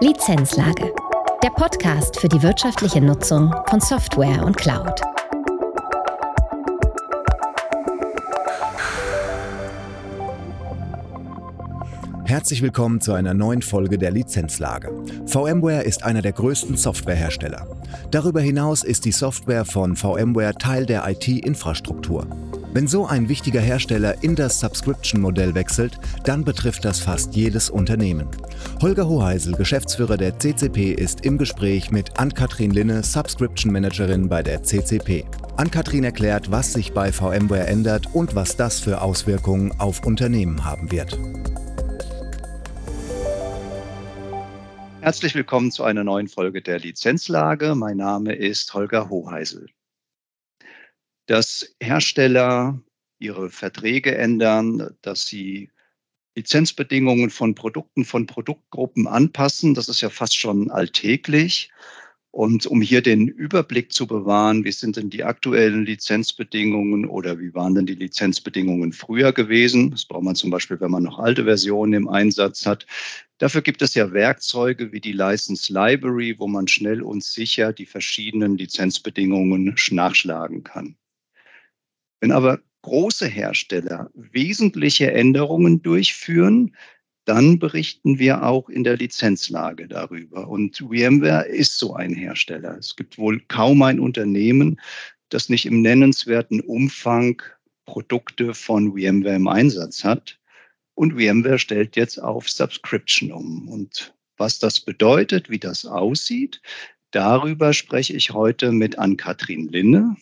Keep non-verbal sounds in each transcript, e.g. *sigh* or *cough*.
Lizenzlage. Der Podcast für die wirtschaftliche Nutzung von Software und Cloud. Herzlich willkommen zu einer neuen Folge der Lizenzlage. VMware ist einer der größten Softwarehersteller. Darüber hinaus ist die Software von VMware Teil der IT-Infrastruktur. Wenn so ein wichtiger Hersteller in das Subscription-Modell wechselt, dann betrifft das fast jedes Unternehmen. Holger Hoheisel, Geschäftsführer der CCP, ist im Gespräch mit Ann-Kathrin Linne, Subscription Managerin bei der CCP. Ann-Kathrin erklärt, was sich bei VMware ändert und was das für Auswirkungen auf Unternehmen haben wird. Herzlich willkommen zu einer neuen Folge der Lizenzlage. Mein Name ist Holger Hoheisel dass Hersteller ihre Verträge ändern, dass sie Lizenzbedingungen von Produkten, von Produktgruppen anpassen. Das ist ja fast schon alltäglich. Und um hier den Überblick zu bewahren, wie sind denn die aktuellen Lizenzbedingungen oder wie waren denn die Lizenzbedingungen früher gewesen? Das braucht man zum Beispiel, wenn man noch alte Versionen im Einsatz hat. Dafür gibt es ja Werkzeuge wie die License Library, wo man schnell und sicher die verschiedenen Lizenzbedingungen nachschlagen kann. Wenn aber große Hersteller wesentliche Änderungen durchführen, dann berichten wir auch in der Lizenzlage darüber. Und VMware ist so ein Hersteller. Es gibt wohl kaum ein Unternehmen, das nicht im nennenswerten Umfang Produkte von VMware im Einsatz hat. Und VMware stellt jetzt auf Subscription um. Und was das bedeutet, wie das aussieht, darüber spreche ich heute mit Ann-Kathrin Linne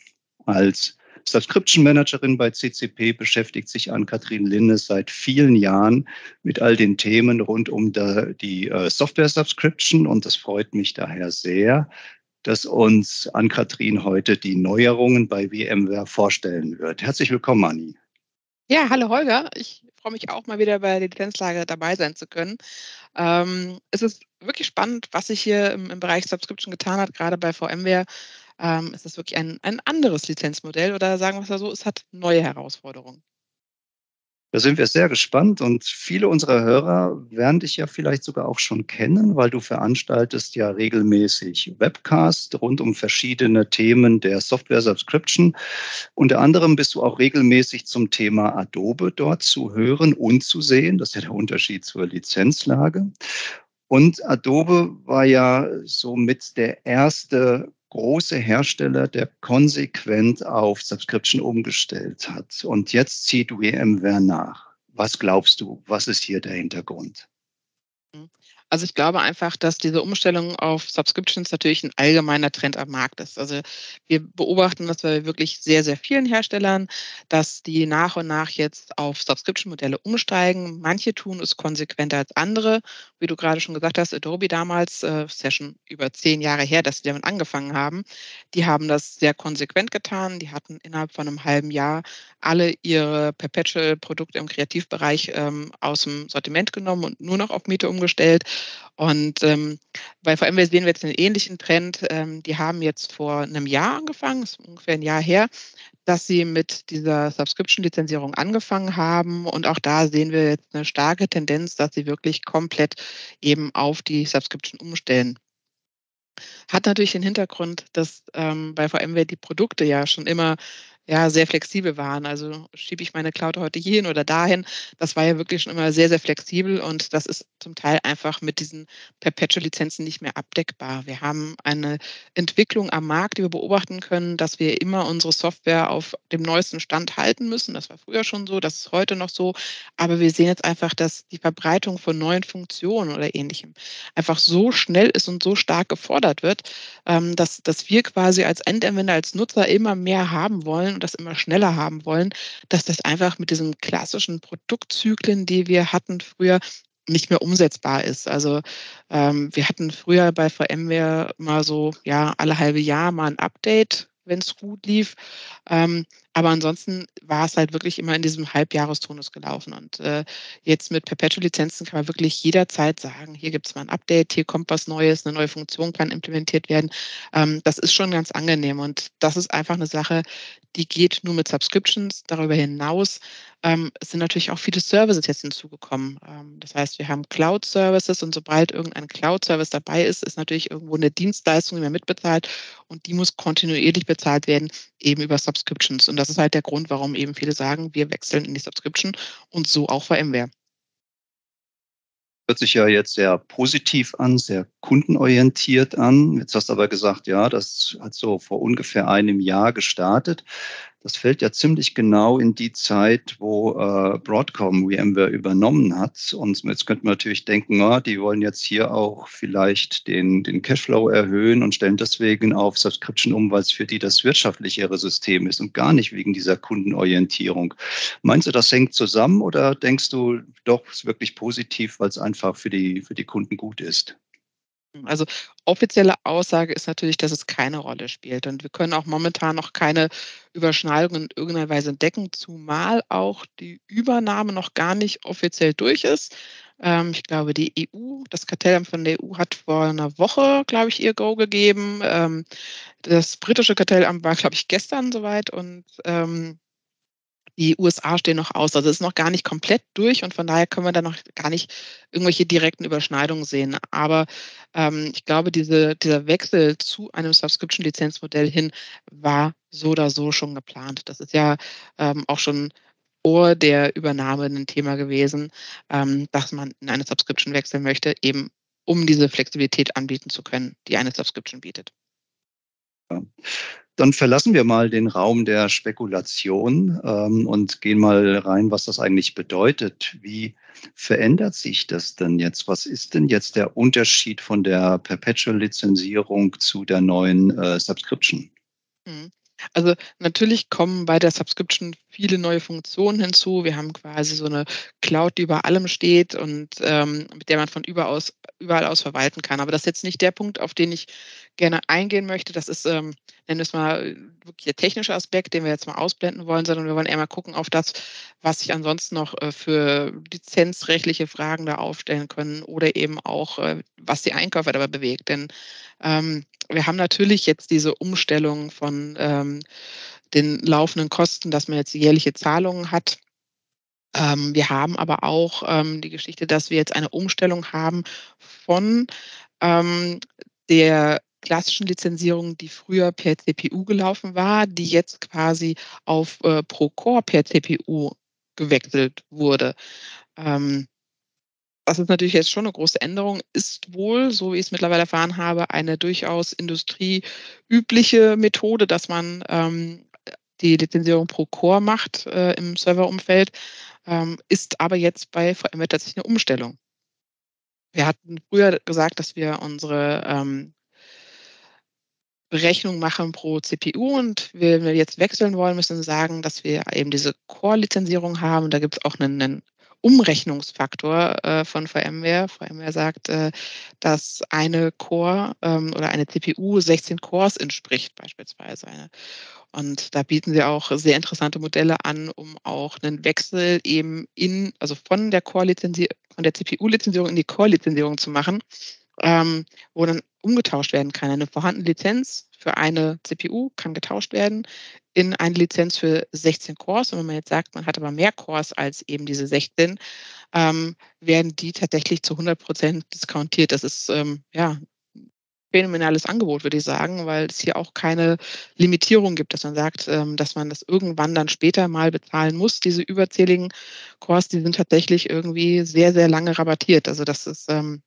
als Subscription Managerin bei CCP beschäftigt sich an Kathrin Linne seit vielen Jahren mit all den Themen rund um die äh, Software Subscription und das freut mich daher sehr, dass uns Ann-Kathrin heute die Neuerungen bei VMware vorstellen wird. Herzlich willkommen, Anni. Ja, hallo Holger. Ich freue mich auch mal wieder bei der Lizenzlage dabei sein zu können. Ähm, es ist wirklich spannend, was sich hier im, im Bereich Subscription getan hat, gerade bei VMware. Ähm, ist das wirklich ein, ein anderes Lizenzmodell oder sagen wir es mal so, es hat neue Herausforderungen? Da sind wir sehr gespannt und viele unserer Hörer werden dich ja vielleicht sogar auch schon kennen, weil du veranstaltest ja regelmäßig Webcasts rund um verschiedene Themen der Software Subscription. Unter anderem bist du auch regelmäßig zum Thema Adobe dort zu hören und zu sehen. Das ist ja der Unterschied zur Lizenzlage. Und Adobe war ja somit der erste große Hersteller, der konsequent auf Subscription umgestellt hat. Und jetzt zieht VMware nach. Was glaubst du, was ist hier der Hintergrund? Also ich glaube einfach, dass diese Umstellung auf Subscriptions natürlich ein allgemeiner Trend am Markt ist. Also wir beobachten das bei wirklich sehr, sehr vielen Herstellern, dass die nach und nach jetzt auf Subscription-Modelle umsteigen. Manche tun es konsequenter als andere. Wie du gerade schon gesagt hast, Adobe damals, äh, ist über zehn Jahre her, dass sie damit angefangen haben. Die haben das sehr konsequent getan. Die hatten innerhalb von einem halben Jahr alle ihre Perpetual-Produkte im Kreativbereich ähm, aus dem Sortiment genommen und nur noch auf Miete umgestellt. Und ähm, bei VMware sehen wir jetzt einen ähnlichen Trend. Ähm, die haben jetzt vor einem Jahr angefangen, ist ungefähr ein Jahr her, dass sie mit dieser Subscription-Lizenzierung angefangen haben. Und auch da sehen wir jetzt eine starke Tendenz, dass sie wirklich komplett eben auf die Subscription umstellen. Hat natürlich den Hintergrund, dass ähm, bei VMware die Produkte ja schon immer ja, sehr flexibel waren. Also schiebe ich meine Cloud heute hierhin oder dahin. Das war ja wirklich schon immer sehr, sehr flexibel und das ist zum Teil einfach mit diesen Perpetual-Lizenzen nicht mehr abdeckbar. Wir haben eine Entwicklung am Markt, die wir beobachten können, dass wir immer unsere Software auf dem neuesten Stand halten müssen. Das war früher schon so, das ist heute noch so. Aber wir sehen jetzt einfach, dass die Verbreitung von neuen Funktionen oder ähnlichem einfach so schnell ist und so stark gefordert wird, ähm, dass, dass wir quasi als Endanwender, als Nutzer immer mehr haben wollen und das immer schneller haben wollen, dass das einfach mit diesen klassischen Produktzyklen, die wir hatten früher, nicht mehr umsetzbar ist. Also ähm, wir hatten früher bei VMware mal so, ja, alle halbe Jahr mal ein Update, wenn es gut lief. Ähm, Aber ansonsten war es halt wirklich immer in diesem Halbjahrestonus gelaufen. Und äh, jetzt mit Perpetual-Lizenzen kann man wirklich jederzeit sagen, hier gibt es mal ein Update, hier kommt was Neues, eine neue Funktion kann implementiert werden. Ähm, das ist schon ganz angenehm. Und das ist einfach eine Sache, die geht nur mit Subscriptions. Darüber hinaus ähm, sind natürlich auch viele Services jetzt hinzugekommen. Ähm, das heißt, wir haben Cloud-Services und sobald irgendein Cloud-Service dabei ist, ist natürlich irgendwo eine Dienstleistung, die man mitbezahlt und die muss kontinuierlich bezahlt werden, eben über Subscriptions. Und das ist halt der Grund, warum eben viele sagen, wir wechseln in die Subscription und so auch VMware. Hört sich ja jetzt sehr positiv an, sehr kundenorientiert an. Jetzt hast du aber gesagt, ja, das hat so vor ungefähr einem Jahr gestartet. Das fällt ja ziemlich genau in die Zeit, wo äh, Broadcom VMware übernommen hat. Und jetzt könnte man natürlich denken, ja, die wollen jetzt hier auch vielleicht den, den Cashflow erhöhen und stellen deswegen auf Subscription um, weil es für die das wirtschaftlichere System ist und gar nicht wegen dieser Kundenorientierung. Meinst du, das hängt zusammen oder denkst du doch, es ist wirklich positiv, weil es einfach für die, für die Kunden gut ist? Also offizielle Aussage ist natürlich, dass es keine Rolle spielt. Und wir können auch momentan noch keine Überschneidung in irgendeiner Weise entdecken, zumal auch die Übernahme noch gar nicht offiziell durch ist. Ähm, ich glaube, die EU, das Kartellamt von der EU hat vor einer Woche, glaube ich, ihr Go gegeben. Ähm, das britische Kartellamt war, glaube ich, gestern soweit und ähm, die USA stehen noch aus. Also es ist noch gar nicht komplett durch und von daher können wir da noch gar nicht irgendwelche direkten Überschneidungen sehen. Aber ähm, ich glaube, diese, dieser Wechsel zu einem Subscription-Lizenzmodell hin war so oder so schon geplant. Das ist ja ähm, auch schon vor der Übernahme ein Thema gewesen, ähm, dass man in eine Subscription wechseln möchte, eben um diese Flexibilität anbieten zu können, die eine Subscription bietet. Ja. Dann verlassen wir mal den Raum der Spekulation ähm, und gehen mal rein, was das eigentlich bedeutet. Wie verändert sich das denn jetzt? Was ist denn jetzt der Unterschied von der Perpetual-Lizenzierung zu der neuen äh, Subscription? Mhm. Also natürlich kommen bei der Subscription viele neue Funktionen hinzu. Wir haben quasi so eine Cloud, die über allem steht und ähm, mit der man von überall aus, überall aus verwalten kann. Aber das ist jetzt nicht der Punkt, auf den ich gerne eingehen möchte. Das ist, ähm, nennen wir es mal, wirklich der technische Aspekt, den wir jetzt mal ausblenden wollen, sondern wir wollen eher mal gucken auf das, was sich ansonsten noch äh, für lizenzrechtliche Fragen da aufstellen können oder eben auch, äh, was die Einkäufer dabei bewegt. Denn ähm, wir haben natürlich jetzt diese Umstellung von ähm, den laufenden Kosten, dass man jetzt jährliche Zahlungen hat. Ähm, wir haben aber auch ähm, die Geschichte, dass wir jetzt eine Umstellung haben von ähm, der klassischen Lizenzierung, die früher per CPU gelaufen war, die jetzt quasi auf äh, Pro Core per CPU gewechselt wurde. Ähm, das ist natürlich jetzt schon eine große Änderung, ist wohl, so wie ich es mittlerweile erfahren habe, eine durchaus industrieübliche Methode, dass man ähm, die Lizenzierung pro Core macht äh, im Serverumfeld, ähm, ist aber jetzt bei VMware tatsächlich eine Umstellung. Wir hatten früher gesagt, dass wir unsere ähm, Berechnung machen pro CPU und wenn wir jetzt wechseln wollen, müssen wir sagen, dass wir eben diese Core-Lizenzierung haben. Da gibt es auch einen, einen Umrechnungsfaktor äh, von VMware. VMware sagt, äh, dass eine Core ähm, oder eine CPU 16 Cores entspricht beispielsweise. Und da bieten sie auch sehr interessante Modelle an, um auch einen Wechsel eben in, also von der Core-Lizenzierung, von der CPU-Lizenzierung in die Core-Lizenzierung zu machen, ähm, wo dann umgetauscht werden kann. Eine vorhandene Lizenz für eine CPU kann getauscht werden in eine Lizenz für 16 Cores. Und wenn man jetzt sagt, man hat aber mehr Cores als eben diese 16, ähm, werden die tatsächlich zu 100 Prozent diskontiert. Das ist ähm, ja phänomenales Angebot, würde ich sagen, weil es hier auch keine Limitierung gibt, dass man sagt, ähm, dass man das irgendwann dann später mal bezahlen muss. Diese überzähligen Cores, die sind tatsächlich irgendwie sehr, sehr lange rabattiert. Also das ist ähm,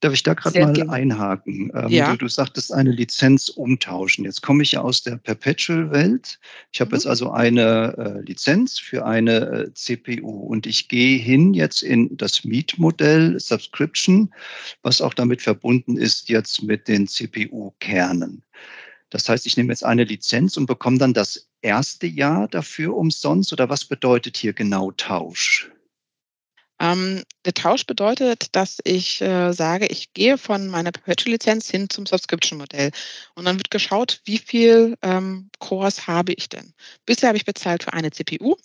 Darf ich da gerade mal gern. einhaken? Ähm, ja. du, du sagtest eine Lizenz umtauschen. Jetzt komme ich ja aus der Perpetual-Welt. Ich habe mhm. jetzt also eine äh, Lizenz für eine äh, CPU und ich gehe hin jetzt in das Mietmodell Subscription, was auch damit verbunden ist jetzt mit den CPU-Kernen. Das heißt, ich nehme jetzt eine Lizenz und bekomme dann das erste Jahr dafür umsonst oder was bedeutet hier genau Tausch? Ähm, der Tausch bedeutet, dass ich äh, sage, ich gehe von meiner Perpetual-Lizenz hin zum Subscription-Modell. Und dann wird geschaut, wie viel ähm, Cores habe ich denn. Bisher habe ich bezahlt für eine CPU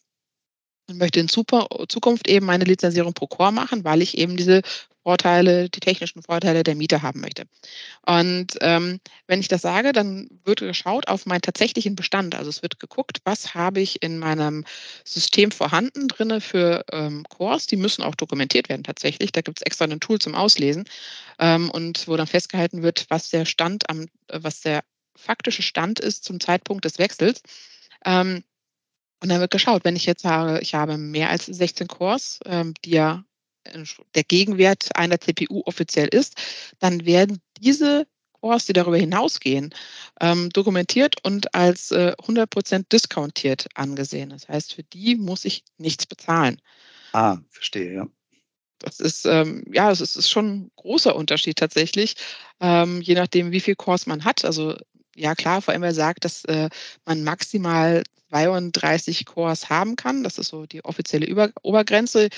und möchte in Zukunft eben meine Lizenzierung pro Core machen, weil ich eben diese Vorteile, die technischen Vorteile der Miete haben möchte. Und ähm, wenn ich das sage, dann wird geschaut auf meinen tatsächlichen Bestand. Also es wird geguckt, was habe ich in meinem System vorhanden drinne für ähm, Cores. Die müssen auch dokumentiert werden tatsächlich. Da gibt es extra ein Tool zum Auslesen ähm, und wo dann festgehalten wird, was der Stand am, äh, was der faktische Stand ist zum Zeitpunkt des Wechsels. Ähm, und dann wird geschaut, wenn ich jetzt sage, ich habe mehr als 16 Cores, ähm, die ja der Gegenwert einer CPU offiziell ist, dann werden diese Cores, die darüber hinausgehen, ähm, dokumentiert und als äh, 100% discountiert angesehen. Das heißt, für die muss ich nichts bezahlen. Ah, verstehe, ja. Das ist, ähm, ja, es ist, schon ein großer Unterschied tatsächlich, ähm, je nachdem, wie viel Cores man hat. Also ja klar, VMware sagt, dass äh, man maximal 32 Cores haben kann. Das ist so die offizielle Über Obergrenze.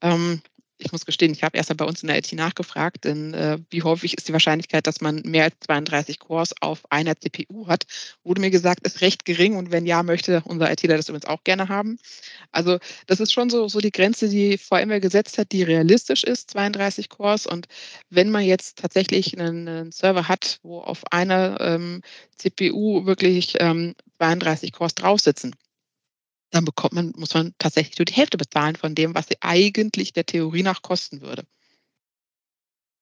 Ähm, ich muss gestehen, ich habe erst mal bei uns in der IT nachgefragt, denn äh, wie häufig ist die Wahrscheinlichkeit, dass man mehr als 32 Cores auf einer CPU hat? Wurde mir gesagt, ist recht gering und wenn ja, möchte unser ITler das übrigens auch gerne haben. Also das ist schon so, so die Grenze, die VMware gesetzt hat, die realistisch ist, 32 Cores. Und wenn man jetzt tatsächlich einen, einen Server hat, wo auf einer ähm, CPU wirklich ähm, 32 Cores drauf sitzen, dann bekommt man, muss man tatsächlich nur die Hälfte bezahlen von dem, was sie eigentlich der Theorie nach kosten würde.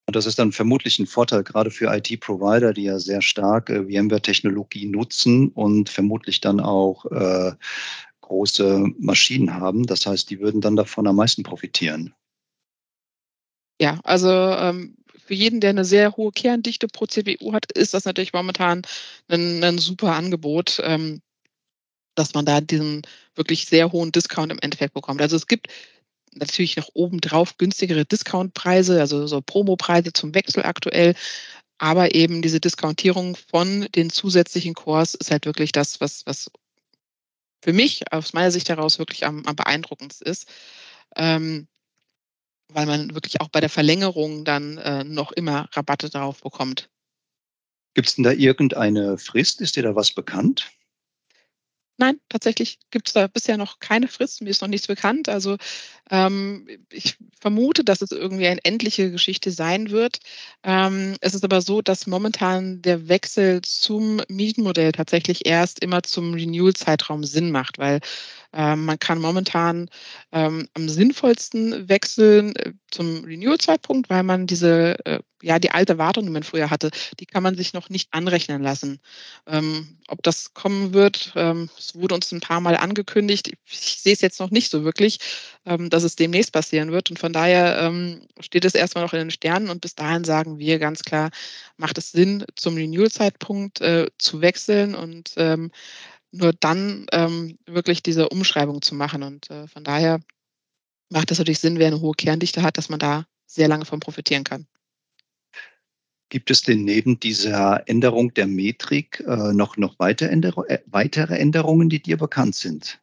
Und das ist dann vermutlich ein Vorteil gerade für IT-Provider, die ja sehr stark äh, VMware-Technologie nutzen und vermutlich dann auch äh, große Maschinen haben. Das heißt, die würden dann davon am meisten profitieren. Ja, also ähm, für jeden, der eine sehr hohe Kerndichte pro CPU hat, ist das natürlich momentan ein, ein super Angebot. Ähm, dass man da diesen wirklich sehr hohen Discount im Endeffekt bekommt. Also es gibt natürlich noch obendrauf günstigere Discountpreise, also so Promopreise zum Wechsel aktuell. Aber eben diese Diskontierung von den zusätzlichen Cores ist halt wirklich das, was, was für mich aus meiner Sicht heraus wirklich am, am beeindruckendsten ist. Ähm, weil man wirklich auch bei der Verlängerung dann äh, noch immer Rabatte darauf bekommt. Gibt es denn da irgendeine Frist? Ist dir da was bekannt? Nein, tatsächlich gibt es da bisher noch keine Frist. Mir ist noch nichts bekannt. Also ähm, ich vermute, dass es irgendwie eine endliche Geschichte sein wird. Ähm, es ist aber so, dass momentan der Wechsel zum Mietenmodell tatsächlich erst immer zum Renewal-Zeitraum Sinn macht, weil ähm, man kann momentan ähm, am sinnvollsten wechseln äh, zum Renewal-Zeitpunkt, weil man diese, äh, ja, die alte Wartung, die man früher hatte, die kann man sich noch nicht anrechnen lassen. Ähm, ob das kommen wird, ähm, es wurde uns ein paar Mal angekündigt. Ich sehe es jetzt noch nicht so wirklich, ähm, dass es demnächst passieren wird. Und von daher ähm, steht es erstmal noch in den Sternen. Und bis dahin sagen wir ganz klar, macht es Sinn, zum Renewal-Zeitpunkt äh, zu wechseln und nur dann ähm, wirklich diese Umschreibung zu machen. Und äh, von daher macht es natürlich Sinn, wer eine hohe Kerndichte hat, dass man da sehr lange von profitieren kann. Gibt es denn neben dieser Änderung der Metrik äh, noch, noch weitere, Änderung, äh, weitere Änderungen, die dir bekannt sind?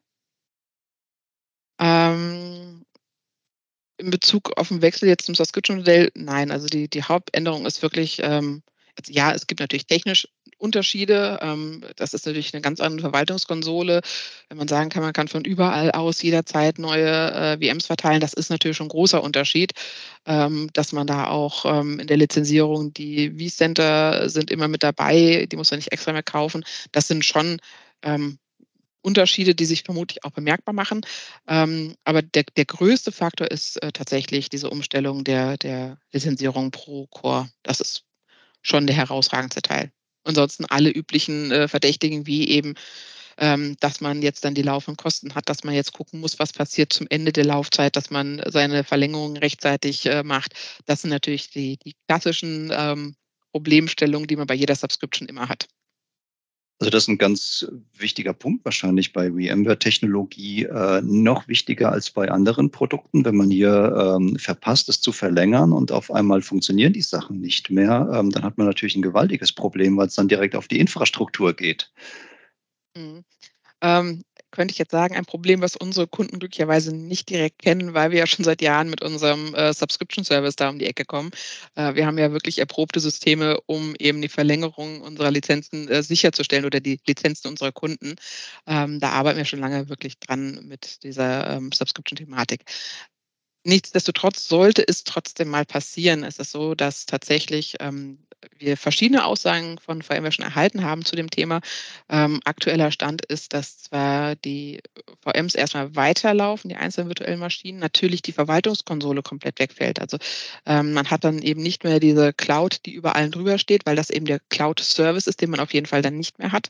Ähm, in Bezug auf den Wechsel jetzt zum Subscription-Modell, nein. Also die, die Hauptänderung ist wirklich, ähm, also ja, es gibt natürlich technisch Unterschiede. Ähm, das ist natürlich eine ganz andere Verwaltungskonsole. Wenn man sagen kann, man kann von überall aus jederzeit neue äh, VMs verteilen, das ist natürlich schon ein großer Unterschied, ähm, dass man da auch ähm, in der Lizenzierung die vCenter sind immer mit dabei, die muss man nicht extra mehr kaufen. Das sind schon Unterschiede, die sich vermutlich auch bemerkbar machen. aber der, der größte Faktor ist äh, tatsächlich diese Umstellung der, der Lizenzierung pro Core. Das ist schon der herausragendste Teil. Ansonsten alle üblichen äh, Verdächtigen wie eben, ähm, dass man jetzt dann die laufenden Kosten hat, dass man jetzt gucken muss, was passiert zum Ende der Laufzeit, dass man seine Verlängerung rechtzeitig äh, macht. Das sind natürlich die, die klassischen ähm, Problemstellungen, die man bei jeder Subscription immer hat. Also das ist ein ganz wichtiger Punkt wahrscheinlich bei VMware-Technologie, äh, noch wichtiger als bei anderen Produkten, wenn man hier ähm, verpasst, es zu verlängern und auf einmal funktionieren die Sachen nicht mehr, ähm, dann hat man natürlich ein gewaltiges Problem, weil es dann direkt auf die Infrastruktur geht. Mhm. Ähm, könnte ich jetzt sagen, ein Problem, was unsere Kunden glücklicherweise nicht direkt kennen, weil wir ja schon seit Jahren mit unserem äh, Subscription Service da um die Ecke kommen. Äh, wir haben ja wirklich erprobte Systeme, um eben die Verlängerung unserer Lizenzen äh, sicherzustellen oder die Lizenzen unserer Kunden. Ähm, da arbeiten wir schon lange wirklich dran mit dieser ähm, Subscription-Thematik. Nichtsdestotrotz sollte es trotzdem mal passieren, ist es so, dass tatsächlich ähm, wir verschiedene Aussagen von VMware schon erhalten haben zu dem Thema. Ähm, aktueller Stand ist, dass zwar die VMs erstmal weiterlaufen, die einzelnen virtuellen Maschinen, natürlich die Verwaltungskonsole komplett wegfällt. Also ähm, man hat dann eben nicht mehr diese Cloud, die über allen drüber steht, weil das eben der Cloud-Service ist, den man auf jeden Fall dann nicht mehr hat.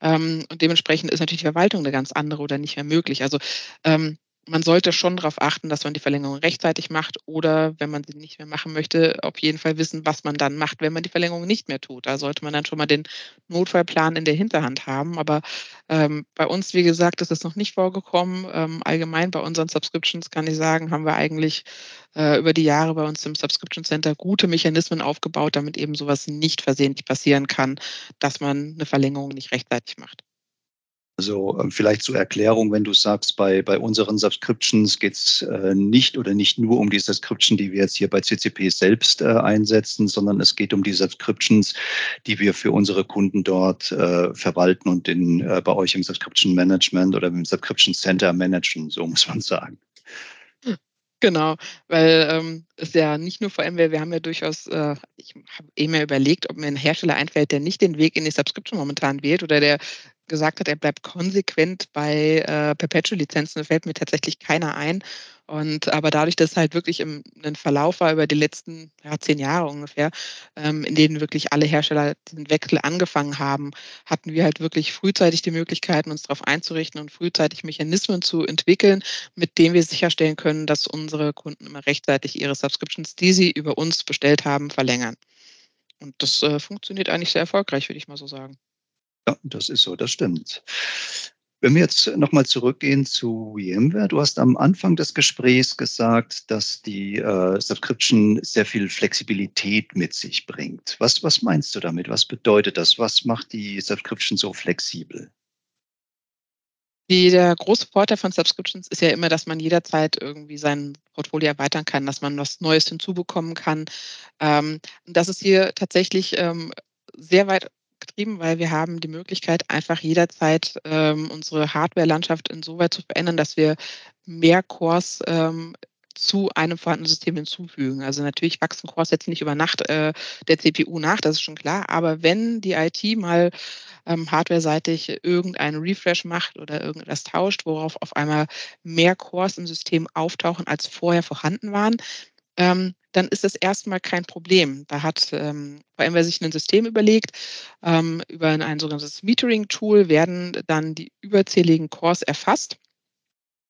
Ähm, und dementsprechend ist natürlich die Verwaltung eine ganz andere oder nicht mehr möglich. Also ähm, man sollte schon darauf achten, dass man die Verlängerung rechtzeitig macht oder wenn man sie nicht mehr machen möchte, auf jeden Fall wissen, was man dann macht, wenn man die Verlängerung nicht mehr tut. Da sollte man dann schon mal den Notfallplan in der Hinterhand haben. Aber ähm, bei uns, wie gesagt, ist es noch nicht vorgekommen. Ähm, allgemein bei unseren Subscriptions kann ich sagen, haben wir eigentlich äh, über die Jahre bei uns im Subscription Center gute Mechanismen aufgebaut, damit eben sowas nicht versehentlich passieren kann, dass man eine Verlängerung nicht rechtzeitig macht. Also ähm, vielleicht zur Erklärung, wenn du sagst, bei, bei unseren Subscriptions geht es äh, nicht oder nicht nur um die Subscription, die wir jetzt hier bei CCP selbst äh, einsetzen, sondern es geht um die Subscriptions, die wir für unsere Kunden dort äh, verwalten und in, äh, bei euch im Subscription Management oder im Subscription Center managen, so muss man sagen. Genau, weil ähm, es ja nicht nur VMware, wir haben ja durchaus, äh, ich habe eben ja überlegt, ob mir ein Hersteller einfällt, der nicht den Weg in die Subscription momentan wählt oder der gesagt hat, er bleibt konsequent bei äh, Perpetual-Lizenzen, fällt mir tatsächlich keiner ein. Und aber dadurch, dass halt wirklich im ein Verlauf war über die letzten ja, zehn Jahre ungefähr, ähm, in denen wirklich alle Hersteller diesen Wechsel angefangen haben, hatten wir halt wirklich frühzeitig die Möglichkeiten, uns darauf einzurichten und frühzeitig Mechanismen zu entwickeln, mit denen wir sicherstellen können, dass unsere Kunden immer rechtzeitig ihre Subscriptions, die sie über uns bestellt haben, verlängern. Und das äh, funktioniert eigentlich sehr erfolgreich, würde ich mal so sagen. Ja, das ist so, das stimmt. Wenn wir jetzt nochmal zurückgehen zu VMware, du hast am Anfang des Gesprächs gesagt, dass die äh, Subscription sehr viel Flexibilität mit sich bringt. Was, was meinst du damit? Was bedeutet das? Was macht die Subscription so flexibel? Der große Vorteil von Subscriptions ist ja immer, dass man jederzeit irgendwie sein Portfolio erweitern kann, dass man was Neues hinzubekommen kann. Ähm, das ist hier tatsächlich ähm, sehr weit getrieben, weil wir haben die Möglichkeit, einfach jederzeit ähm, unsere Hardware-Landschaft insoweit zu verändern, dass wir mehr Cores ähm, zu einem vorhandenen System hinzufügen. Also natürlich wachsen Cores jetzt nicht über Nacht äh, der CPU nach, das ist schon klar. Aber wenn die IT mal ähm, hardware-seitig irgendeinen Refresh macht oder irgendetwas tauscht, worauf auf einmal mehr Cores im System auftauchen, als vorher vorhanden waren, ähm, dann ist das erstmal kein Problem. Da hat ähm, VMware sich ein System überlegt. Ähm, über ein sogenanntes Metering-Tool werden dann die überzähligen Cores erfasst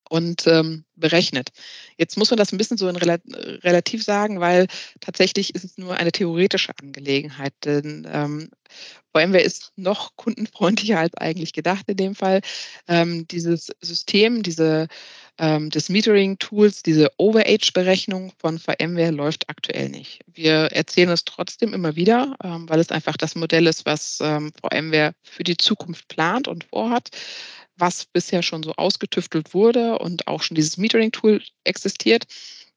und ähm, berechnet. Jetzt muss man das ein bisschen so in Rel relativ sagen, weil tatsächlich ist es nur eine theoretische Angelegenheit. Denn ähm, VMware ist noch kundenfreundlicher als eigentlich gedacht in dem Fall. Ähm, dieses System, diese ähm, des Metering-Tools, diese Overage-Berechnung von VMware läuft aktuell nicht. Wir erzählen es trotzdem immer wieder, ähm, weil es einfach das Modell ist, was ähm, VMware für die Zukunft plant und vorhat, was bisher schon so ausgetüftelt wurde und auch schon dieses Metering-Tool existiert.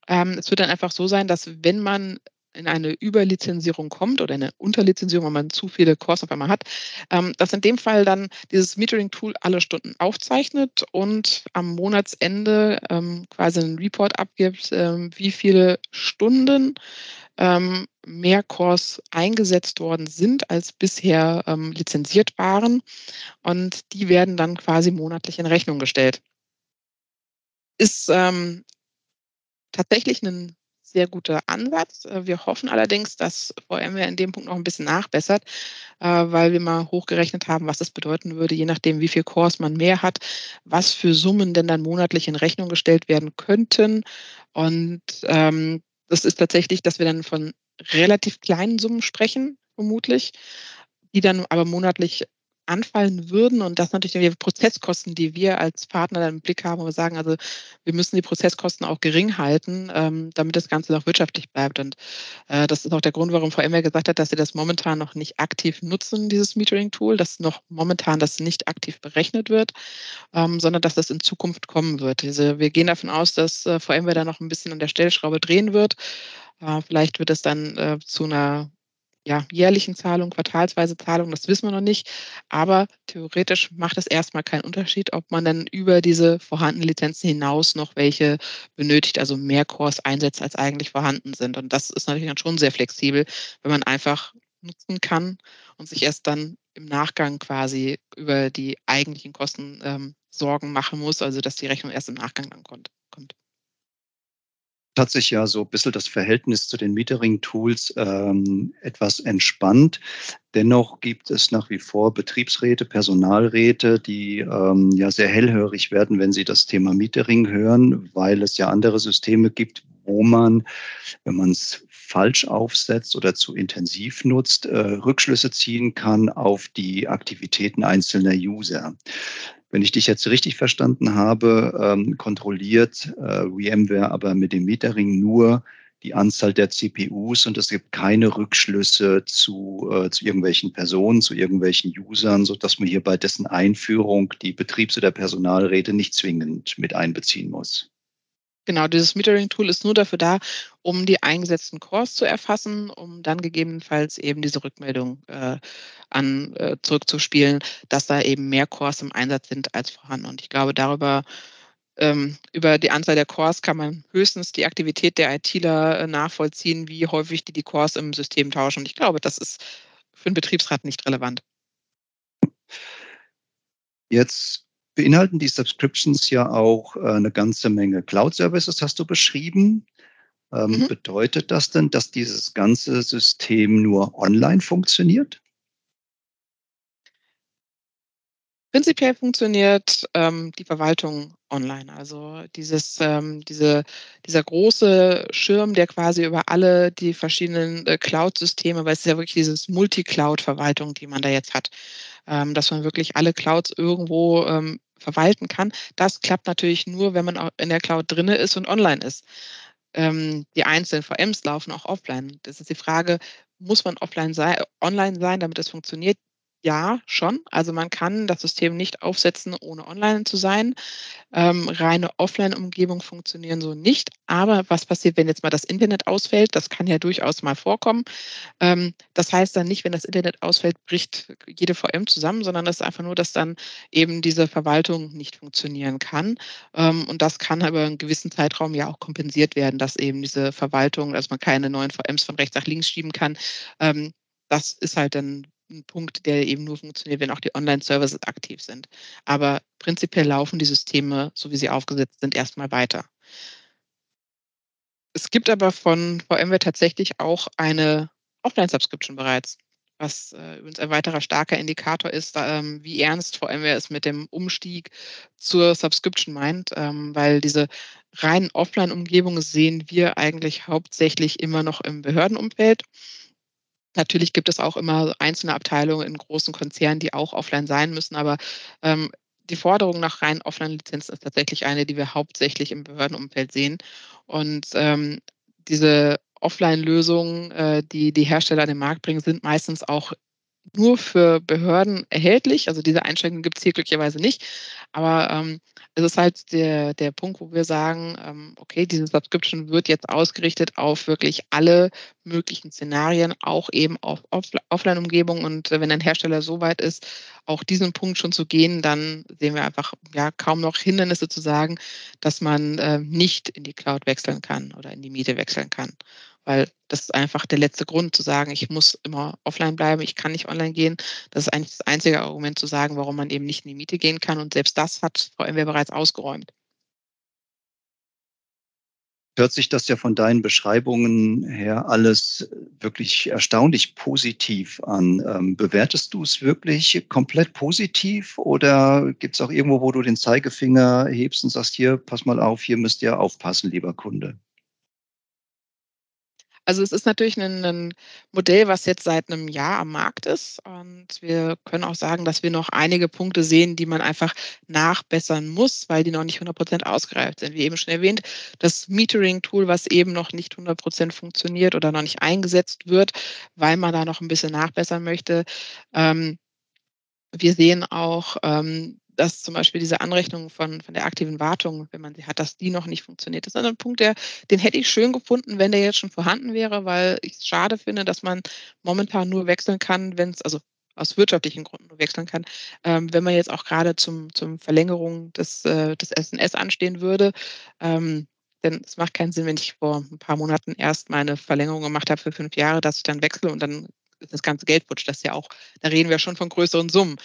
Ähm, es wird dann einfach so sein, dass wenn man in eine Überlizenzierung kommt oder eine Unterlizenzierung, wenn man zu viele Cores auf einmal hat, ähm, dass in dem Fall dann dieses Metering-Tool alle Stunden aufzeichnet und am Monatsende ähm, quasi einen Report abgibt, ähm, wie viele Stunden mehr Cores eingesetzt worden sind, als bisher lizenziert waren. Und die werden dann quasi monatlich in Rechnung gestellt. Ist tatsächlich ein sehr guter Ansatz. Äh, wir hoffen allerdings, dass VMware in dem Punkt noch ein bisschen nachbessert, äh, weil wir mal hochgerechnet haben, was das bedeuten würde, je nachdem, wie viel Cores man mehr hat, was für Summen denn dann monatlich in Rechnung gestellt werden könnten. Und ähm, das ist tatsächlich, dass wir dann von relativ kleinen Summen sprechen, vermutlich, die dann aber monatlich anfallen würden und das natürlich die Prozesskosten, die wir als Partner dann im Blick haben, wo wir sagen, also wir müssen die Prozesskosten auch gering halten, ähm, damit das Ganze noch wirtschaftlich bleibt. Und äh, das ist auch der Grund, warum VMware gesagt hat, dass sie das momentan noch nicht aktiv nutzen, dieses Metering-Tool, dass noch momentan das nicht aktiv berechnet wird, ähm, sondern dass das in Zukunft kommen wird. Also wir gehen davon aus, dass äh, VMware da noch ein bisschen an der Stellschraube drehen wird. Äh, vielleicht wird es dann äh, zu einer ja, jährlichen Zahlungen, quartalsweise Zahlungen, das wissen wir noch nicht. Aber theoretisch macht es erstmal keinen Unterschied, ob man dann über diese vorhandenen Lizenzen hinaus noch welche benötigt, also mehr Cores einsetzt, als eigentlich vorhanden sind. Und das ist natürlich dann schon sehr flexibel, wenn man einfach nutzen kann und sich erst dann im Nachgang quasi über die eigentlichen Kosten ähm, Sorgen machen muss, also dass die Rechnung erst im Nachgang dann kommt hat sich ja so ein bisschen das Verhältnis zu den Metering-Tools ähm, etwas entspannt. Dennoch gibt es nach wie vor Betriebsräte, Personalräte, die ähm, ja sehr hellhörig werden, wenn sie das Thema Metering hören, weil es ja andere Systeme gibt, wo man, wenn man es falsch aufsetzt oder zu intensiv nutzt, äh, Rückschlüsse ziehen kann auf die Aktivitäten einzelner User. Wenn ich dich jetzt richtig verstanden habe, ähm, kontrolliert äh, VMware aber mit dem Metering nur die Anzahl der CPUs und es gibt keine Rückschlüsse zu, äh, zu irgendwelchen Personen, zu irgendwelchen Usern, sodass man hier bei dessen Einführung die Betriebs- oder Personalräte nicht zwingend mit einbeziehen muss. Genau, dieses Metering-Tool ist nur dafür da, um die eingesetzten Cores zu erfassen, um dann gegebenenfalls eben diese Rückmeldung äh, an, äh, zurückzuspielen, dass da eben mehr Cores im Einsatz sind als vorhanden. Und ich glaube, darüber ähm, über die Anzahl der Cores kann man höchstens die Aktivität der ITler äh, nachvollziehen, wie häufig die die Cores im System tauschen. Und ich glaube, das ist für einen Betriebsrat nicht relevant. Jetzt beinhalten die Subscriptions ja auch äh, eine ganze Menge Cloud-Services, hast du beschrieben. Ähm, mhm. Bedeutet das denn, dass dieses ganze System nur online funktioniert? Prinzipiell funktioniert ähm, die Verwaltung online. Also dieses, ähm, diese, dieser große Schirm, der quasi über alle die verschiedenen äh, Cloud-Systeme, weil es ist ja wirklich dieses Multi-Cloud-Verwaltung, die man da jetzt hat, ähm, dass man wirklich alle Clouds irgendwo ähm, verwalten kann. Das klappt natürlich nur, wenn man auch in der Cloud drinne ist und online ist. Ähm, die einzelnen VMs laufen auch offline. Das ist die Frage, muss man offline sein, online sein, damit es funktioniert? Ja, schon. Also man kann das System nicht aufsetzen, ohne online zu sein. Ähm, reine Offline-Umgebung funktionieren so nicht. Aber was passiert, wenn jetzt mal das Internet ausfällt? Das kann ja durchaus mal vorkommen. Ähm, das heißt dann nicht, wenn das Internet ausfällt, bricht jede VM zusammen, sondern das ist einfach nur, dass dann eben diese Verwaltung nicht funktionieren kann. Ähm, und das kann aber einen gewissen Zeitraum ja auch kompensiert werden, dass eben diese Verwaltung, dass man keine neuen VMs von rechts nach links schieben kann. Ähm, das ist halt dann ein Punkt, der eben nur funktioniert, wenn auch die Online-Services aktiv sind. Aber prinzipiell laufen die Systeme, so wie sie aufgesetzt sind, erstmal weiter. Es gibt aber von VMware tatsächlich auch eine Offline-Subscription bereits, was äh, übrigens ein weiterer starker Indikator ist, ähm, wie ernst VMware es mit dem Umstieg zur Subscription meint, ähm, weil diese reinen Offline-Umgebungen sehen wir eigentlich hauptsächlich immer noch im Behördenumfeld. Natürlich gibt es auch immer einzelne Abteilungen in großen Konzernen, die auch offline sein müssen, aber ähm, die Forderung nach rein Offline-Lizenzen ist tatsächlich eine, die wir hauptsächlich im Behördenumfeld sehen. Und ähm, diese Offline-Lösungen, äh, die die Hersteller an den Markt bringen, sind meistens auch nur für Behörden erhältlich. Also diese Einschränkungen gibt es hier glücklicherweise nicht. Aber ähm, es ist halt der, der Punkt, wo wir sagen, ähm, okay, diese Subscription wird jetzt ausgerichtet auf wirklich alle möglichen Szenarien, auch eben auf Offline-Umgebung. Und äh, wenn ein Hersteller so weit ist, auch diesen Punkt schon zu gehen, dann sehen wir einfach ja kaum noch Hindernisse zu sagen, dass man äh, nicht in die Cloud wechseln kann oder in die Miete wechseln kann weil das ist einfach der letzte Grund zu sagen, ich muss immer offline bleiben, ich kann nicht online gehen. Das ist eigentlich das einzige Argument zu sagen, warum man eben nicht in die Miete gehen kann. Und selbst das hat VMware bereits ausgeräumt. Hört sich das ja von deinen Beschreibungen her alles wirklich erstaunlich positiv an. Ähm, bewertest du es wirklich komplett positiv oder gibt es auch irgendwo, wo du den Zeigefinger hebst und sagst, hier, pass mal auf, hier müsst ihr aufpassen, lieber Kunde? Also es ist natürlich ein 'nen Modell, was jetzt seit einem Jahr am Markt ist und wir können auch sagen, dass wir noch einige Punkte sehen, die man einfach nachbessern muss, weil die noch nicht 100% ausgereift sind. Wie eben schon erwähnt, das Metering-Tool, was eben noch nicht 100% funktioniert oder noch nicht eingesetzt wird, weil man da noch ein bisschen nachbessern möchte. Ähm, wir sehen auch, ähm, dass zum Beispiel diese Anrechnung von von der aktiven Wartung, wenn man sie hat, dass die noch nicht funktioniert. Das ist ein Punkt, der den hätte ich schön gefunden, wenn der jetzt schon vorhanden wäre, weil ich es schade finde, dass man momentan nur wechseln kann, wenn es also aus wirtschaftlichen Gründen nur wechseln kann, ähm, wenn man jetzt auch gerade zum zum Verlängerung des äh, des SNS anstehen würde. Ähm, denn es macht keinen Sinn, wenn ich vor ein paar Monaten erst meine Verlängerung gemacht habe für 5 Jahre, dass ich dann wechsle und dann das ganze Geld futsch. Das ja auch da reden wir schon von größeren Summen.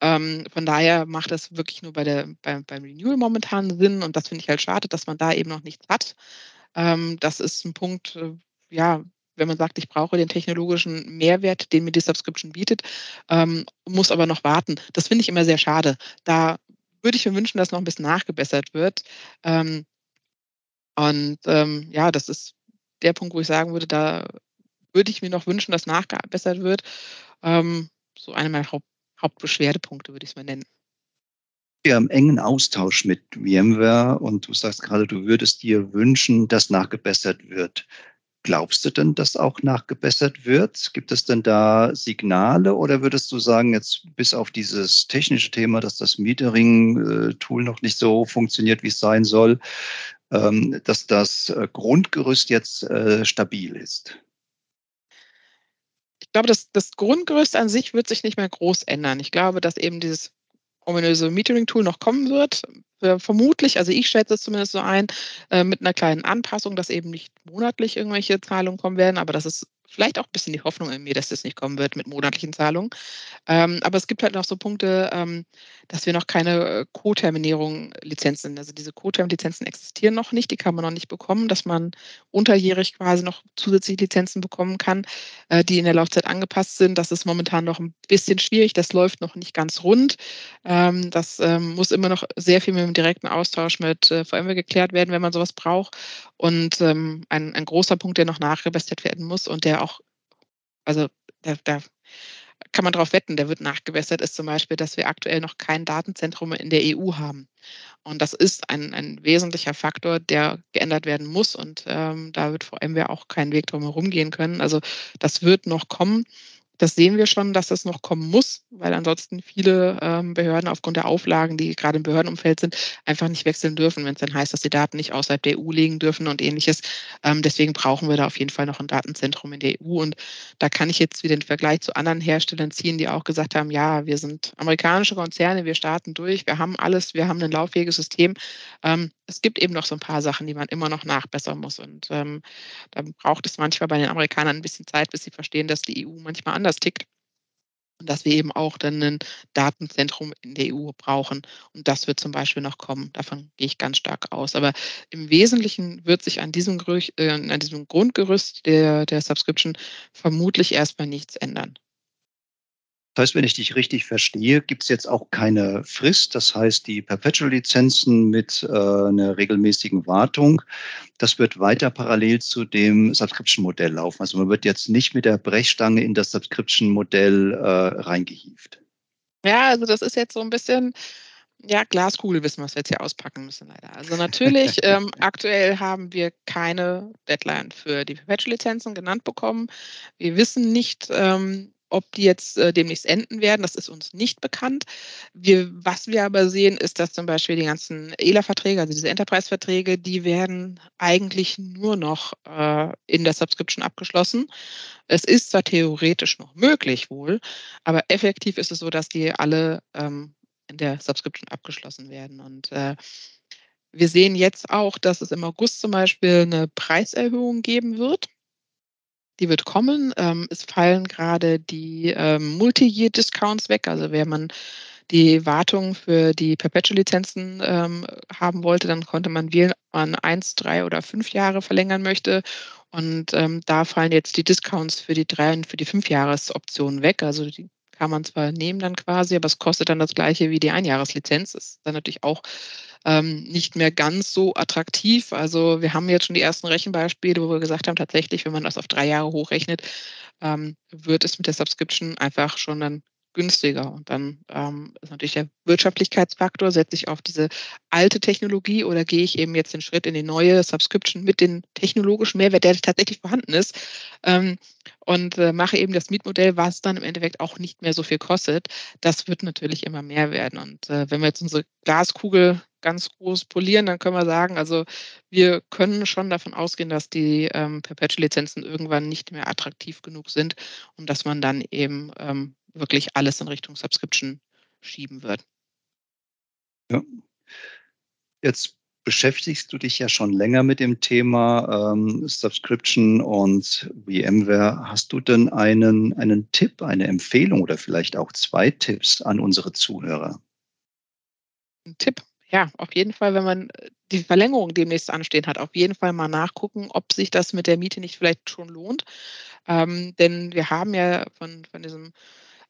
Ähm, von daher macht das wirklich nur bei der beim beim Renewal momentan Sinn und das finde ich halt schade, dass man da eben noch nichts hat. Ähm, das ist ein Punkt, äh, ja, wenn man sagt, ich brauche den technologischen Mehrwert, den mir die Subscription bietet, ähm, muss aber noch warten. Das finde ich immer sehr schade. Da würde ich mir wünschen, dass noch ein bisschen nachgebessert wird. Ähm, und, ähm, ja, das ist der Punkt, wo ich sagen würde, da würde ich mir noch wünschen, dass nachgebessert wird. Ähm, so einer meiner Haupt Hauptbeschwerdepunkte, würde ich es mal nennen. Ja, im engen Austausch mit VMware und du sagst gerade, du würdest dir wünschen, dass nachgebessert wird. Glaubst du denn, dass auch nachgebessert wird? Gibt es denn da Signale oder würdest du sagen, jetzt bis auf dieses technische Thema, dass das Metering-Tool noch nicht so funktioniert, wie es sein soll, ähm, dass das äh, Grundgerüst jetzt äh, stabil ist? Ich glaube, das das Grundgerüst an sich wird sich nicht mehr groß ändern. Ich glaube, dass eben dieses ominöse Metering-Tool noch kommen wird, äh, vermutlich, also ich schätze es zumindest so ein, äh, mit einer kleinen Anpassung, dass eben nicht monatlich irgendwelche Zahlungen kommen werden, aber das ist vielleicht auch ein bisschen die Hoffnung in mir, dass das nicht kommen wird mit monatlichen Zahlungen. Ähm, aber es gibt halt noch so Punkte, ähm, dass wir noch keine äh, Co-Terminierung-Lizenzen also diese Co-Term-Lizenzen existieren noch nicht, die kann man noch nicht bekommen, dass man unterjährig quasi noch zusätzliche Lizenzen bekommen kann, äh, die in der Laufzeit angepasst sind. Das ist momentan noch ein bisschen schwierig, das läuft noch nicht ganz rund. Ähm, das, ähm, muss immer noch sehr viel mit dem direkten Austausch mit, äh, VMware geklärt werden, wenn man sowas braucht. Und, ähm, ein ein großer Punkt, der noch nachgebessert werden muss und der also, da da kann man drauf wetten, der wird nachgebessert, ist zum Beispiel, dass wir aktuell noch kein Datenzentrum in der EU haben. Und das ist ein ein wesentlicher Faktor, der geändert werden muss und, ähm, da wird VMware auch keinen Weg drum herum gehen können. Also, das wird noch kommen. Das sehen wir schon, dass das noch kommen muss, weil ansonsten viele, ähm, Behörden aufgrund der Auflagen, die gerade im Behördenumfeld sind, einfach nicht wechseln dürfen, wenn es dann heißt, dass die Daten nicht außerhalb der EU liegen dürfen und Ähnliches. Ähm, deswegen brauchen wir da auf jeden Fall noch ein Datenzentrum in der EU. Und da kann ich jetzt wieder den Vergleich zu anderen Herstellern ziehen, die auch gesagt haben: „Ja, wir sind amerikanische Konzerne, wir starten durch, wir haben alles, wir haben ein lauffähiges System.“ Ähm, es gibt eben noch so ein paar Sachen, die man immer noch nachbessern muss. Und, ähm, dann braucht es manchmal bei den Amerikanern ein bisschen Zeit, bis sie verstehen, dass die EU manchmal anders tickt und dass wir eben auch dann ein Datenzentrum in der EU brauchen. Und das wird zum Beispiel noch kommen. Davon gehe ich ganz stark aus. Aber im Wesentlichen wird sich an diesem Gerüch äh, an diesem Grundgerüst der der Subscription vermutlich erst mal nichts ändern. Das heißt, wenn ich dich richtig verstehe, gibt es jetzt auch keine Frist. Das heißt, die Perpetual-Lizenzen mit äh, einer regelmäßigen Wartung, das wird weiter parallel zu dem Subscription-Modell laufen. Also man wird jetzt nicht mit der Brechstange in das Subscription-Modell äh, reingehievt. Ja, also das ist jetzt so ein bisschen ja, Glaskugel wissen, was wir jetzt hier auspacken müssen leider. Also natürlich, *laughs* ähm, aktuell haben wir keine Deadline für die Perpetual-Lizenzen genannt bekommen. Wir wissen nicht, ähm, ob die jetzt, äh, demnächst enden werden. Das ist uns nicht bekannt. Wir was wir aber sehen, ist, dass zum Beispiel die ganzen ELA-Verträge, also diese Enterprise-Verträge, die werden eigentlich nur noch, äh, in der Subscription abgeschlossen. Es ist zwar theoretisch noch möglich wohl, aber effektiv ist es so, dass die alle, ähm, in der Subscription abgeschlossen werden. Und, äh, wir sehen jetzt auch, dass es im August zum Beispiel eine Preiserhöhung geben wird. Die wird kommen. Ähm, es fallen gerade die, ähm, Multi-Year-Discounts weg. Also, wenn man die Wartung für die Perpetual-Lizenzen, ähm, haben wollte, dann konnte man wählen, ob man 1, 3 oder 5 Jahre verlängern möchte. Und, ähm, da fallen jetzt die Discounts für die 3 und für die 5 Jahresoption weg. Also, die kann man zwar nehmen dann quasi, aber es kostet dann das Gleiche wie die Einjahreslizenz. Das ist dann natürlich auch ähm, nicht mehr ganz so attraktiv. Also wir haben jetzt schon die ersten Rechenbeispiele, wo wir gesagt haben, tatsächlich, wenn man das auf drei Jahre hochrechnet, ähm, wird es mit der Subscription einfach schon dann günstiger. Und dann ähm, ist natürlich der Wirtschaftlichkeitsfaktor, setze ich auf diese alte Technologie oder gehe ich eben jetzt den Schritt in die neue Subscription mit dem technologischen Mehrwert, der tatsächlich vorhanden ist, ähm, und äh, mache eben das Mietmodell, was dann im Endeffekt auch nicht mehr so viel kostet. Das wird natürlich immer mehr werden. Und äh, wenn wir jetzt unsere Glaskugel ganz groß polieren, dann können wir sagen, also wir können schon davon ausgehen, dass die ähm, Perpetual-Lizenzen irgendwann nicht mehr attraktiv genug sind und dass man dann eben ähm, wirklich alles in Richtung Subscription schieben wird. Ja. Jetzt beschäftigst du dich ja schon länger mit dem Thema ähm, Subscription und VMware. Hast du denn einen, einen Tipp, eine Empfehlung oder vielleicht auch zwei Tipps an unsere Zuhörer? Ein Tipp, ja, auf jeden Fall, wenn man äh, die Verlängerung demnächst anstehen hat, auf jeden Fall mal nachgucken, ob sich das mit der Miete nicht vielleicht schon lohnt. Ähm, denn wir haben ja von, von diesem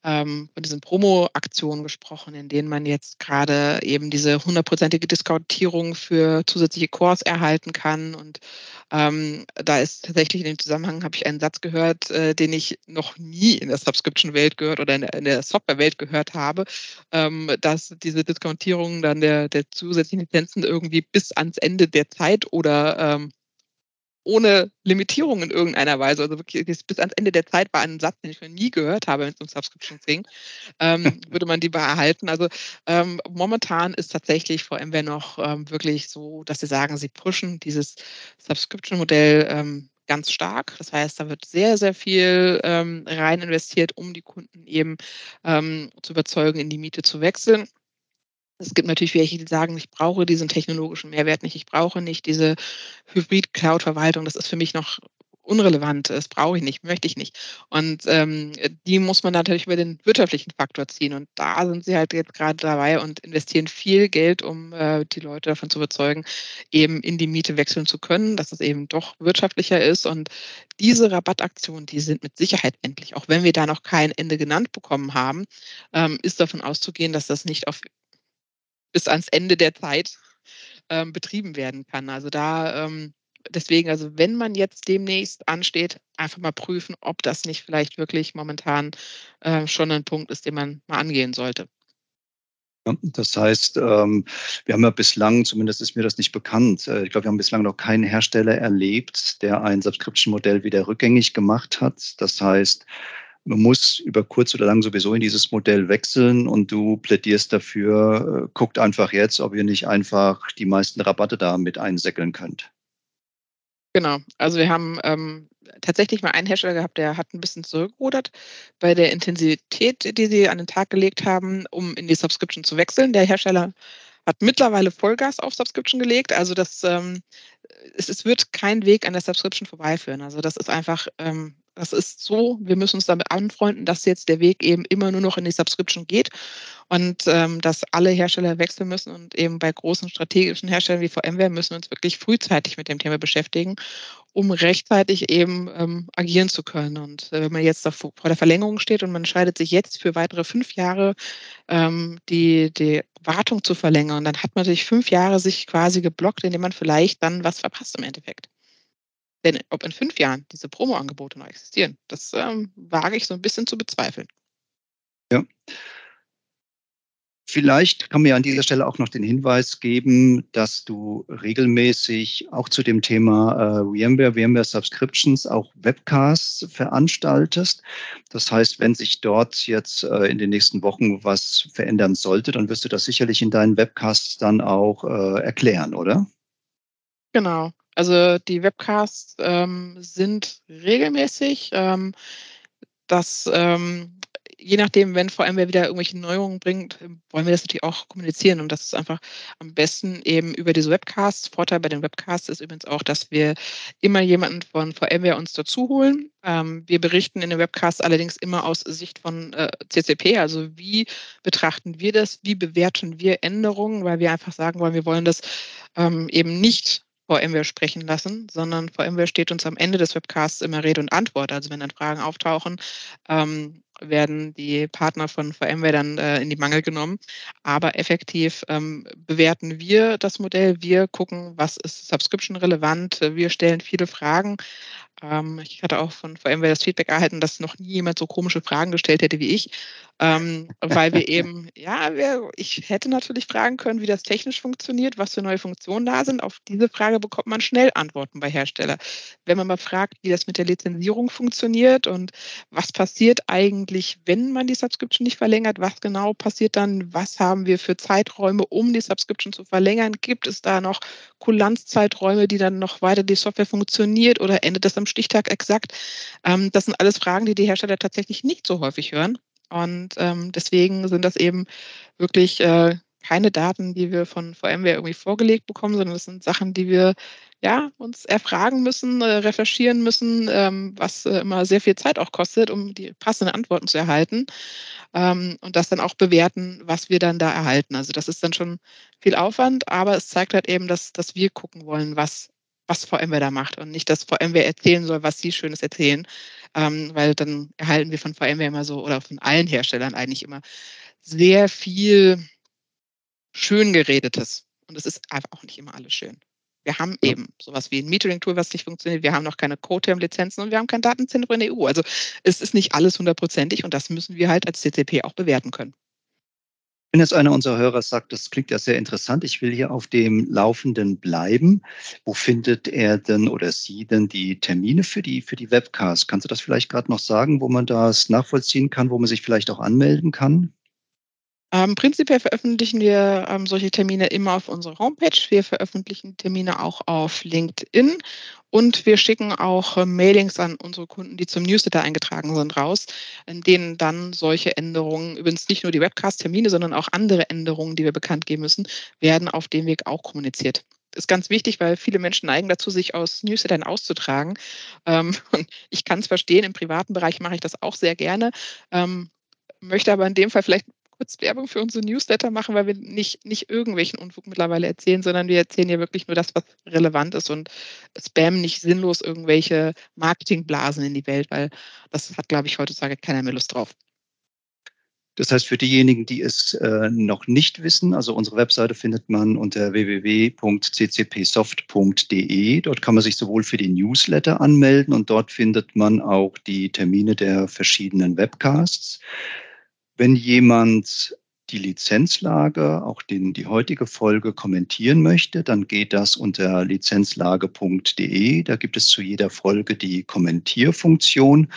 ähm, von diesen Promo-Aktionen gesprochen, in denen man jetzt gerade eben diese hundertprozentige Diskontierung für zusätzliche Cores erhalten kann. Und ähm, da ist tatsächlich in dem Zusammenhang, habe ich einen Satz gehört, äh, den ich noch nie in der Subscription-Welt gehört oder in der, der Software-Welt gehört habe, ähm, dass diese Diskontierung dann der, der zusätzlichen Lizenzen irgendwie bis ans Ende der Zeit oder ähm, ohne Limitierung in irgendeiner Weise. Also wirklich bis ans Ende der Zeit war ein Satz, den ich noch nie gehört habe, wenn es um Subscriptions ging, ähm, *laughs* würde man die behalten. Also ähm, momentan ist tatsächlich VMware noch ähm, wirklich so, dass sie sagen, sie pushen dieses Subscription-Modell ähm, ganz stark. Das heißt, da wird sehr, sehr viel ähm, rein investiert, um die Kunden eben ähm, zu überzeugen, in die Miete zu wechseln. Es gibt natürlich welche, die sagen, ich brauche diesen technologischen Mehrwert nicht, ich brauche nicht diese Hybrid-Cloud-Verwaltung, das ist für mich noch unrelevant, das brauche ich nicht, möchte ich nicht. Und ähm, die muss man natürlich über den wirtschaftlichen Faktor ziehen. Und da sind sie halt jetzt gerade dabei und investieren viel Geld, um äh, die Leute davon zu überzeugen, eben in die Miete wechseln zu können, dass es eben doch wirtschaftlicher ist. Und diese Rabattaktionen, die sind mit Sicherheit endlich, auch wenn wir da noch kein Ende genannt bekommen haben, ähm, ist davon auszugehen, dass das nicht auf bis ans Ende der Zeit ähm, betrieben werden kann. Also da ähm, deswegen, also wenn man jetzt demnächst ansteht, einfach mal prüfen, ob das nicht vielleicht wirklich momentan äh, schon ein Punkt ist, den man mal angehen sollte. Das heißt, ähm, wir haben ja bislang, zumindest ist mir das nicht bekannt, äh, ich glaube, wir haben bislang noch keinen Hersteller erlebt, der ein Subscription-Modell wieder rückgängig gemacht hat. Das heißt, man muss über kurz oder lang sowieso in dieses Modell wechseln und du plädierst dafür, äh, guckt einfach jetzt, ob ihr nicht einfach die meisten Rabatte da mit einsäckeln könnt. Genau, also wir haben ähm, tatsächlich mal einen Hersteller gehabt, der hat ein bisschen zurückgerudert bei der Intensität, die sie an den Tag gelegt haben, um in die Subscription zu wechseln. Der Hersteller hat mittlerweile Vollgas auf Subscription gelegt. Also das, ähm, es, es, wird kein Weg an der Subscription vorbeiführen. Also das ist einfach ähm, das ist so, wir müssen uns damit anfreunden, dass jetzt der Weg eben immer nur noch in die Subscription geht und ähm, dass alle Hersteller wechseln müssen und eben bei großen strategischen Herstellern wie VMware müssen wir uns wirklich frühzeitig mit dem Thema beschäftigen, um rechtzeitig eben ähm, agieren zu können. Und äh, wenn man jetzt vor der Verlängerung steht und man entscheidet sich jetzt für weitere fünf Jahre ähm, die, die Wartung zu verlängern, dann hat man sich fünf Jahre sich quasi geblockt, indem man vielleicht dann was verpasst im Endeffekt. Denn ob in fünf Jahren diese Promo-Angebote noch existieren, das ähm, wage ich so ein bisschen zu bezweifeln. Ja. Vielleicht kann mir an dieser Stelle auch noch den Hinweis geben, dass du regelmäßig auch zu dem Thema äh, VMware, VMware Subscriptions auch Webcasts veranstaltest. Das heißt, wenn sich dort jetzt äh, in den nächsten Wochen was verändern sollte, dann wirst du das sicherlich in deinen Webcasts dann auch äh, erklären, oder? Genau. Also die Webcasts ähm, sind regelmäßig. Ähm, das ähm, je nachdem, wenn vor allem wer wieder irgendwelche Neuerungen bringt, wollen wir das natürlich auch kommunizieren. Und das ist einfach am besten eben über diese Webcasts. Vorteil bei den Webcasts ist übrigens auch, dass wir immer jemanden von VMware uns dazu holen. Ähm, wir berichten in den Webcasts allerdings immer aus Sicht von äh, CCP. Also wie betrachten wir das? Wie bewerten wir Änderungen? Weil wir einfach sagen wollen, wir wollen das ähm, eben nicht VMware sprechen lassen, sondern VMware steht uns am Ende des Webcasts immer Rede und Antwort. Also wenn dann Fragen auftauchen, ähm, werden die Partner von VMware dann äh, in die Mangel genommen. Aber effektiv ähm, bewerten wir das Modell. Wir gucken, was ist Subscription relevant. Wir stellen viele Fragen. Ähm, ich hatte auch von VMware das Feedback erhalten, dass noch nie jemand so komische Fragen gestellt hätte wie ich, ähm, weil wir *laughs* eben, ja, wir, ich hätte natürlich fragen können, wie das technisch funktioniert, was für neue Funktionen da sind. Auf diese Frage bekommt man schnell Antworten bei Hersteller. Wenn man mal fragt, wie das mit der Lizenzierung funktioniert und was passiert eigentlich, wenn man die Subscription nicht verlängert, was genau passiert dann, was haben wir für Zeiträume, um die Subscription zu verlängern, gibt es da noch Kulanzzeiträume, die dann noch weiter die Software funktioniert oder endet das am Stichtag exakt? Ähm, das sind alles Fragen, die die Hersteller tatsächlich nicht so häufig hören. Und ähm, deswegen sind das eben wirklich äh, keine Daten, die wir von VMware irgendwie vorgelegt bekommen, sondern das sind Sachen, die wir ja, uns erfragen müssen, äh, recherchieren müssen, ähm, was äh, immer sehr viel Zeit auch kostet, um die passenden Antworten zu erhalten. Ähm, und das dann auch bewerten, was wir dann da erhalten. Also das ist dann schon viel Aufwand, aber es zeigt halt eben, dass, dass wir gucken wollen, was, was VMware da macht und nicht, dass VMware erzählen soll, was sie Schönes erzählen, ähm, weil dann erhalten wir von VMware immer so oder von allen Herstellern eigentlich immer sehr viel schön geredetes. Und es ist einfach auch nicht immer alles schön. Wir haben eben sowas wie ein Metering-Tool, was nicht funktioniert. Wir haben noch keine Coterm-Lizenzen und wir haben kein Datenzentrum in der EU. Also es ist nicht alles hundertprozentig und das müssen wir halt als CCP auch bewerten können. Wenn jetzt einer unserer Hörer sagt, das klingt ja sehr interessant, ich will hier auf dem Laufenden bleiben, wo findet er denn oder sie denn die Termine für die, für die Webcasts? Kannst du das vielleicht gerade noch sagen, wo man das nachvollziehen kann, wo man sich vielleicht auch anmelden kann? Ähm, prinzipiell veröffentlichen wir ähm, solche Termine immer auf unserer Homepage. Wir veröffentlichen Termine auch auf LinkedIn und wir schicken auch äh, Mailings an unsere Kunden, die zum Newsletter eingetragen sind, raus, in denen dann solche Änderungen, übrigens nicht nur die Webcast-Termine, sondern auch andere Änderungen, die wir bekannt geben müssen, werden auf dem Weg auch kommuniziert Das ist ganz wichtig, weil viele Menschen neigen dazu, sich aus Newslettern auszutragen. Ähm, *laughs* ich kann es verstehen, im privaten Bereich mache ich das auch sehr gerne, ähm, möchte aber in dem Fall vielleicht kurz Werbung für unsere Newsletter machen, weil wir nicht, nicht irgendwelchen Unfug mittlerweile erzählen, sondern wir erzählen ja wirklich nur das, was relevant ist und spammen nicht sinnlos irgendwelche Marketingblasen in die Welt, weil das hat, glaube ich, heutzutage keiner mehr Lust drauf. Das heißt, für diejenigen, die es äh, noch nicht wissen, also unsere Webseite findet man unter www.ccpsoft.de. Dort kann man sich sowohl für die Newsletter anmelden und dort findet man auch die Termine der verschiedenen Webcasts. Wenn jemand die Lizenzlage, auch den, die heutige Folge kommentieren möchte, dann geht das unter lizenzlage.de. Da gibt es zu jeder Folge die Kommentierfunktion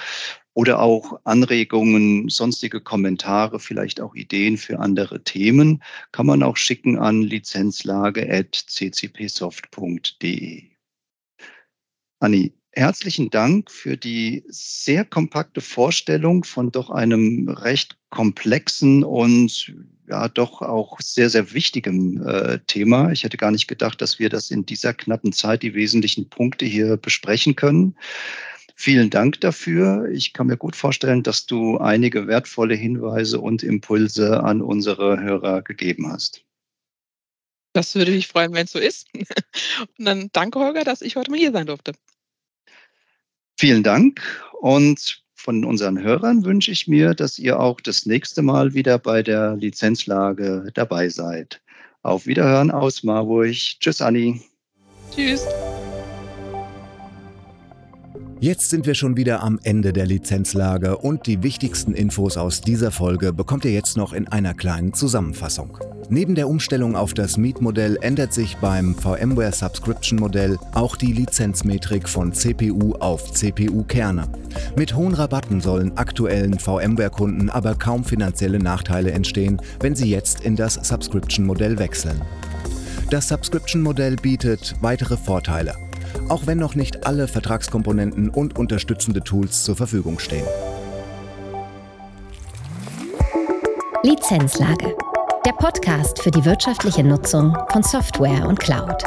oder auch Anregungen, sonstige Kommentare, vielleicht auch Ideen für andere Themen, kann man auch schicken an lizenzlage.ccpsoft.de. Anni, herzlichen Dank für die sehr kompakte Vorstellung von doch einem recht komplexen und ja doch auch sehr, sehr wichtigem äh, Thema. Ich hätte gar nicht gedacht, dass wir das in dieser knappen Zeit die wesentlichen Punkte hier besprechen können. Vielen Dank dafür. Ich kann mir gut vorstellen, dass du einige wertvolle Hinweise und Impulse an unsere Hörer gegeben hast. Das würde mich freuen, wenn es so ist. *laughs* Und dann danke, Holger, dass ich heute mal hier sein durfte. Vielen Dank und von unseren Hörern wünsche ich mir, dass ihr auch das nächste Mal wieder bei der Lizenzlage dabei seid. Auf Wiederhören aus Marburg. Tschüss, Anni. Tschüss. Jetzt sind wir schon wieder am Ende der Lizenzlage und die wichtigsten Infos aus dieser Folge bekommt ihr jetzt noch in einer kleinen Zusammenfassung. Neben der Umstellung auf das Mietmodell ändert sich beim VMware Subscription Modell auch die Lizenzmetrik von CPU auf CPU-Kerne. Mit hohen Rabatten sollen aktuellen VMware-Kunden aber kaum finanzielle Nachteile entstehen, wenn sie jetzt in das Subscription-Modell wechseln. Das Subscription-Modell bietet weitere Vorteile auch wenn noch nicht alle Vertragskomponenten und unterstützende Tools zur Verfügung stehen. Lizenzlage. Der Podcast für die wirtschaftliche Nutzung von Software und Cloud.